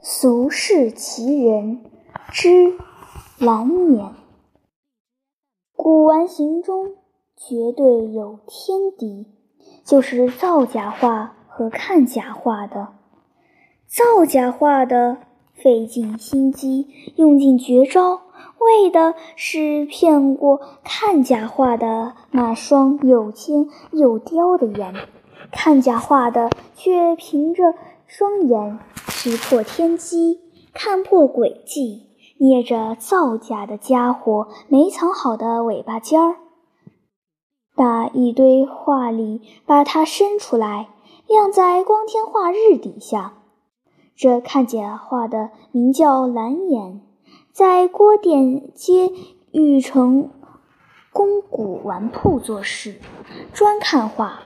俗世奇人之蓝眼。古玩行中绝对有天敌，就是造假画和看假画的。造假画的费尽心机，用尽绝招，为的是骗过看假画的那双又尖又刁的眼；看假画的却凭着双眼识破天机，看破诡计。捏着造假的家伙没藏好的尾巴尖儿，打一堆画里把它伸出来，晾在光天化日底下。这看假画的名叫蓝眼，在郭店街玉成宫古玩铺做事，专看画。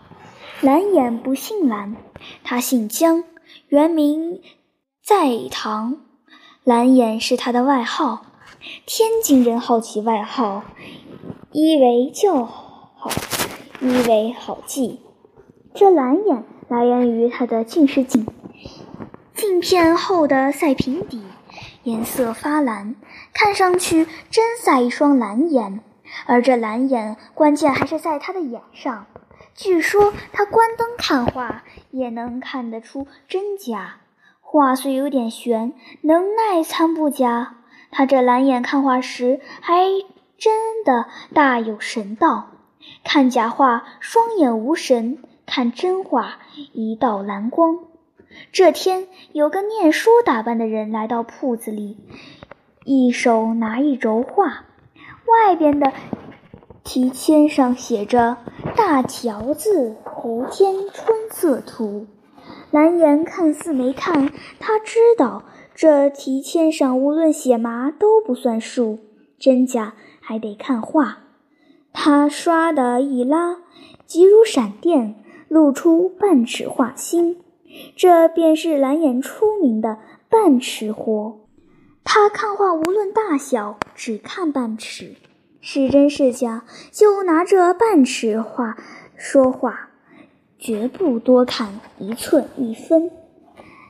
蓝眼不姓蓝，他姓姜，原名在堂。蓝眼是他的外号，天津人好起外号，一为叫好，一为好记。这蓝眼来源于他的近视镜，镜片厚的赛平底，颜色发蓝，看上去真赛一双蓝眼。而这蓝眼关键还是在他的眼上，据说他关灯看画也能看得出真假。画虽有点悬，能耐参不假。他这蓝眼看画时，还真的大有神道。看假画双眼无神，看真画一道蓝光。这天，有个念书打扮的人来到铺子里，一手拿一轴画，外边的题签上写着“大条子胡天春色图”。蓝颜看似没看，他知道这题签上无论写嘛都不算数，真假还得看画。他唰的一拉，急如闪电，露出半尺画心，这便是蓝颜出名的半尺活。他看画无论大小，只看半尺，是真是假，就拿这半尺画说话。绝不多看一寸一分。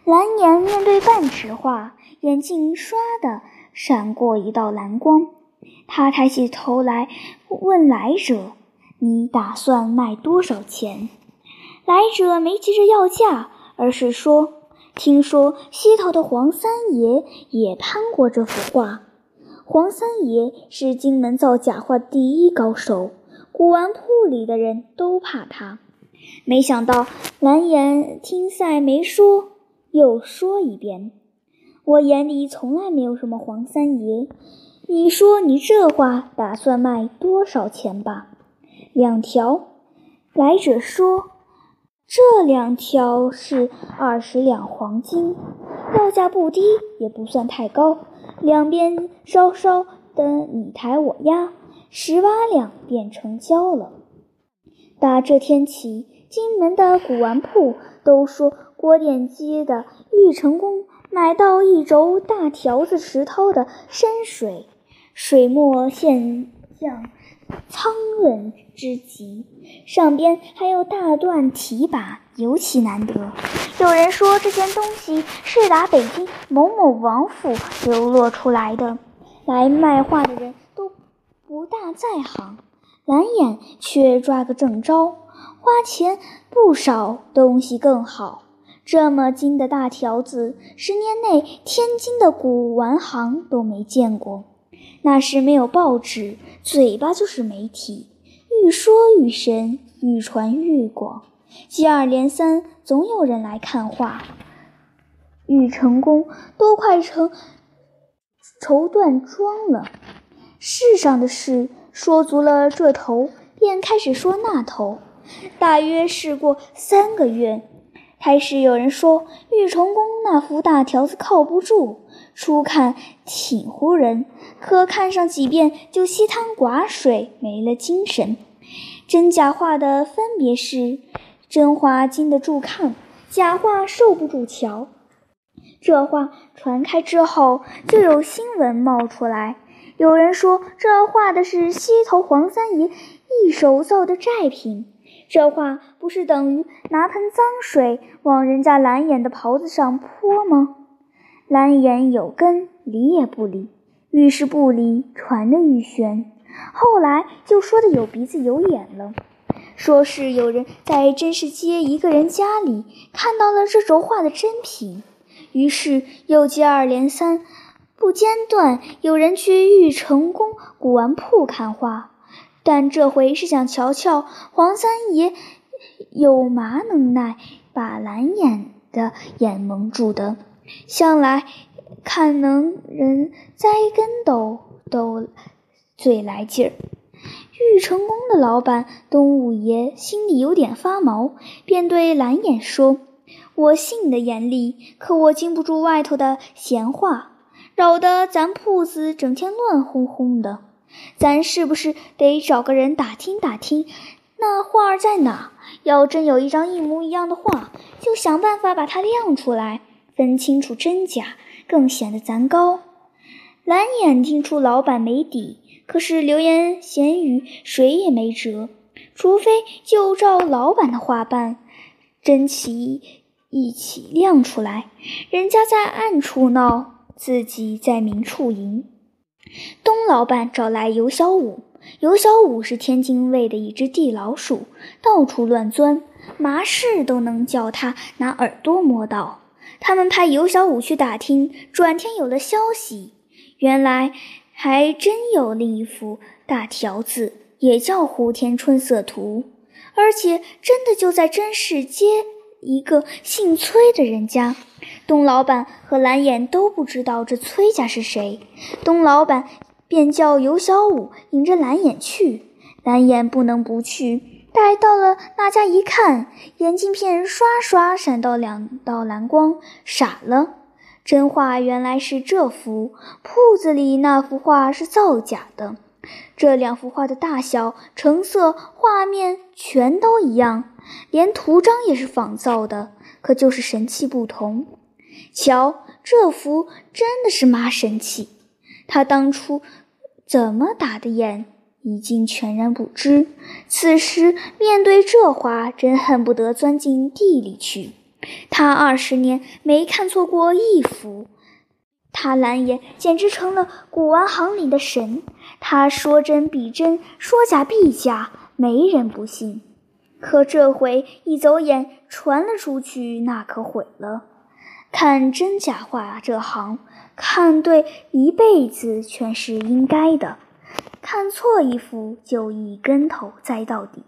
蓝颜面对半尺画，眼睛唰的闪过一道蓝光。他抬起头来问来者：“你打算卖多少钱？”来者没急着要价，而是说：“听说西头的黄三爷也攀过这幅画。黄三爷是金门造假画第一高手，古玩铺里的人都怕他。”没想到蓝颜听赛没说，又说一遍：“我眼里从来没有什么黄三爷。你说你这话打算卖多少钱吧？”两条。来者说：“这两条是二十两黄金，要价不低，也不算太高。两边稍稍的你抬我压，十八两便成交了。”打这天起。金门的古玩铺都说，郭店街的玉成功买到一轴大条子石涛的山水，水墨线像苍润之极，上边还有大段题跋，尤其难得。有人说这件东西是打北京某某王府流落出来的，来卖画的人都不大在行，蓝眼却抓个正着。花钱不少，东西更好。这么精的大条子，十年内天津的古玩行都没见过。那时没有报纸，嘴巴就是媒体，愈说愈神，愈传愈广。接二连三，总有人来看画。玉成功都快成绸缎庄了。世上的事说足了这头，便开始说那头。大约试过三个月，开始有人说玉成宫那幅大条子靠不住，初看挺唬人，可看上几遍就稀汤寡水，没了精神。真假画的分别是：真画经得住看，假画受不住瞧。这话传开之后，就有新闻冒出来，有人说这画的是西头黄三爷一手造的债品。这话不是等于拿盆脏水往人家蓝眼的袍子上泼吗？蓝眼有根，理也不理，愈是不理，传的愈玄。后来就说的有鼻子有眼了，说是有人在真市街一个人家里看到了这轴画的真品，于是又接二连三、不间断有人去玉成宫古玩铺看画。但这回是想瞧瞧黄三爷有嘛能耐把蓝眼的眼蒙住的，向来看能人栽跟斗都最来劲儿。玉成宫的老板东五爷心里有点发毛，便对蓝眼说：“我信你的眼力，可我经不住外头的闲话，扰得咱铺子整天乱哄哄的。”咱是不是得找个人打听打听，那画儿在哪？要真有一张一模一样的画，就想办法把它亮出来，分清楚真假，更显得咱高。蓝眼听出老板没底，可是流言闲语，谁也没辙，除非就照老板的话办，真奇一起亮出来，人家在暗处闹，自己在明处赢。东老板找来尤小五，尤小五是天津卫的一只地老鼠，到处乱钻，麻事都能叫他拿耳朵摸到。他们派尤小五去打听，转天有了消息，原来还真有另一幅大条子，也叫《胡天春色图》，而且真的就在真市街一个姓崔的人家。东老板和蓝眼都不知道这崔家是谁，东老板便叫尤小五引着蓝眼去，蓝眼不能不去。待到了那家一看，眼镜片刷刷闪到两道蓝光，傻了。真画原来是这幅，铺子里那幅画是造假的。这两幅画的大小、成色、画面全都一样，连图章也是仿造的，可就是神气不同。瞧，这幅真的是妈神气！他当初怎么打的眼，已经全然不知。此时面对这画，真恨不得钻进地里去。他二十年没看错过一幅，他蓝眼简直成了古玩行里的神。他说真必真，说假必假，没人不信。可这回一走眼，传了出去，那可毁了。看真假画这行，看对一辈子全是应该的，看错一幅就一跟头栽到底。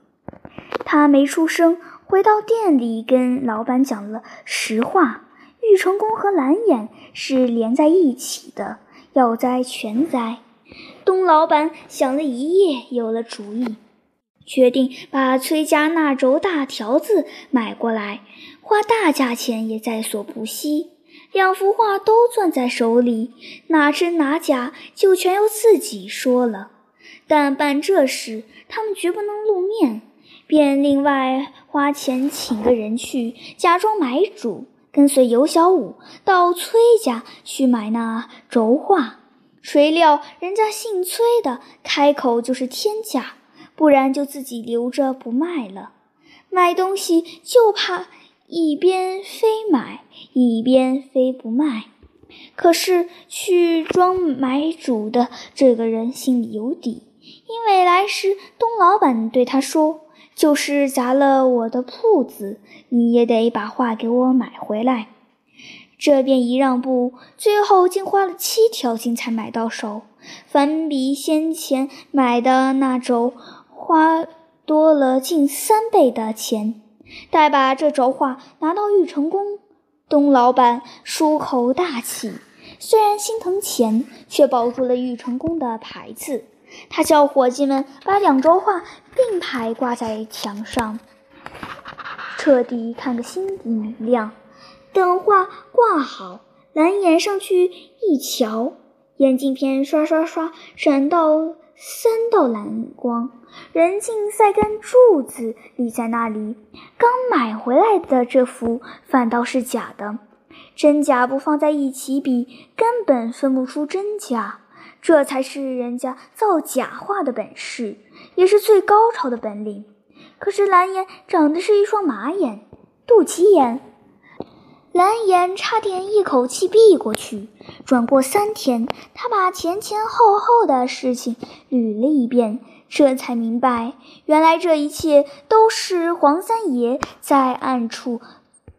他没出声，回到店里跟老板讲了实话：玉成功和蓝眼是连在一起的，要栽全栽。东老板想了一夜，有了主意，决定把崔家那轴大条子买过来。花大价钱也在所不惜，两幅画都攥在手里，哪真哪假就全由自己说了。但办这事，他们绝不能露面，便另外花钱请个人去，假装买主，跟随尤小五到崔家去买那轴画。谁料人家姓崔的开口就是天价，不然就自己留着不卖了。买东西就怕。一边非买，一边非不卖。可是去装买主的这个人心里有底，因为来时东老板对他说：“就是砸了我的铺子，你也得把画给我买回来。”这便一让步，最后竟花了七条金才买到手，反比先前买的那轴花多了近三倍的钱。待把这轴画拿到玉成宫，东老板舒口大气，虽然心疼钱，却保住了玉成宫的牌子。他叫伙计们把两轴画并排挂在墙上，彻底看个心底明亮。等画挂好，蓝眼上去一瞧，眼镜片刷刷刷闪到。三道蓝光，人竟赛根柱子立在那里。刚买回来的这幅反倒是假的，真假不放在一起比，根本分不出真假。这才是人家造假画的本事，也是最高超的本领。可是蓝眼长的是一双马眼，肚脐眼，蓝颜差点一口气闭过去。转过三天，他把前前后后的事情捋了一遍，这才明白，原来这一切都是黄三爷在暗处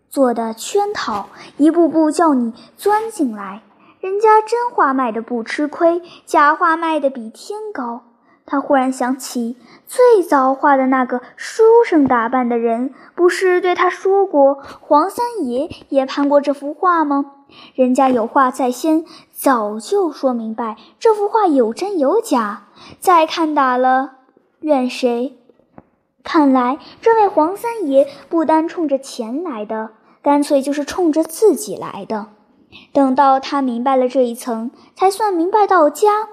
做的圈套，一步步叫你钻进来。人家真话卖的不吃亏，假话卖的比天高。他忽然想起，最早画的那个书生打扮的人，不是对他说过，黄三爷也攀过这幅画吗？人家有话在先，早就说明白这幅画有真有假。再看打了，怨谁？看来这位黄三爷不单冲着钱来的，干脆就是冲着自己来的。等到他明白了这一层，才算明白到家，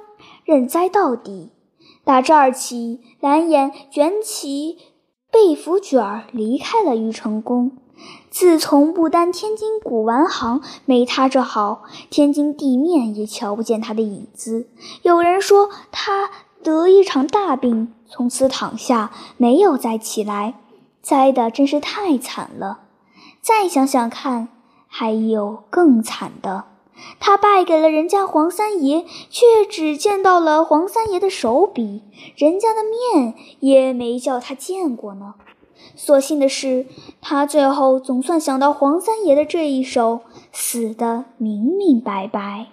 认栽到底。打这儿起，蓝眼卷起被服卷儿，离开了玉成宫。自从不丹天津古玩行没他这好，天津地面也瞧不见他的影子。有人说他得一场大病，从此躺下，没有再起来，栽的真是太惨了。再想想看，还有更惨的。他败给了人家黄三爷，却只见到了黄三爷的手笔，人家的面也没叫他见过呢。所幸的是，他最后总算想到黄三爷的这一手，死得明明白白。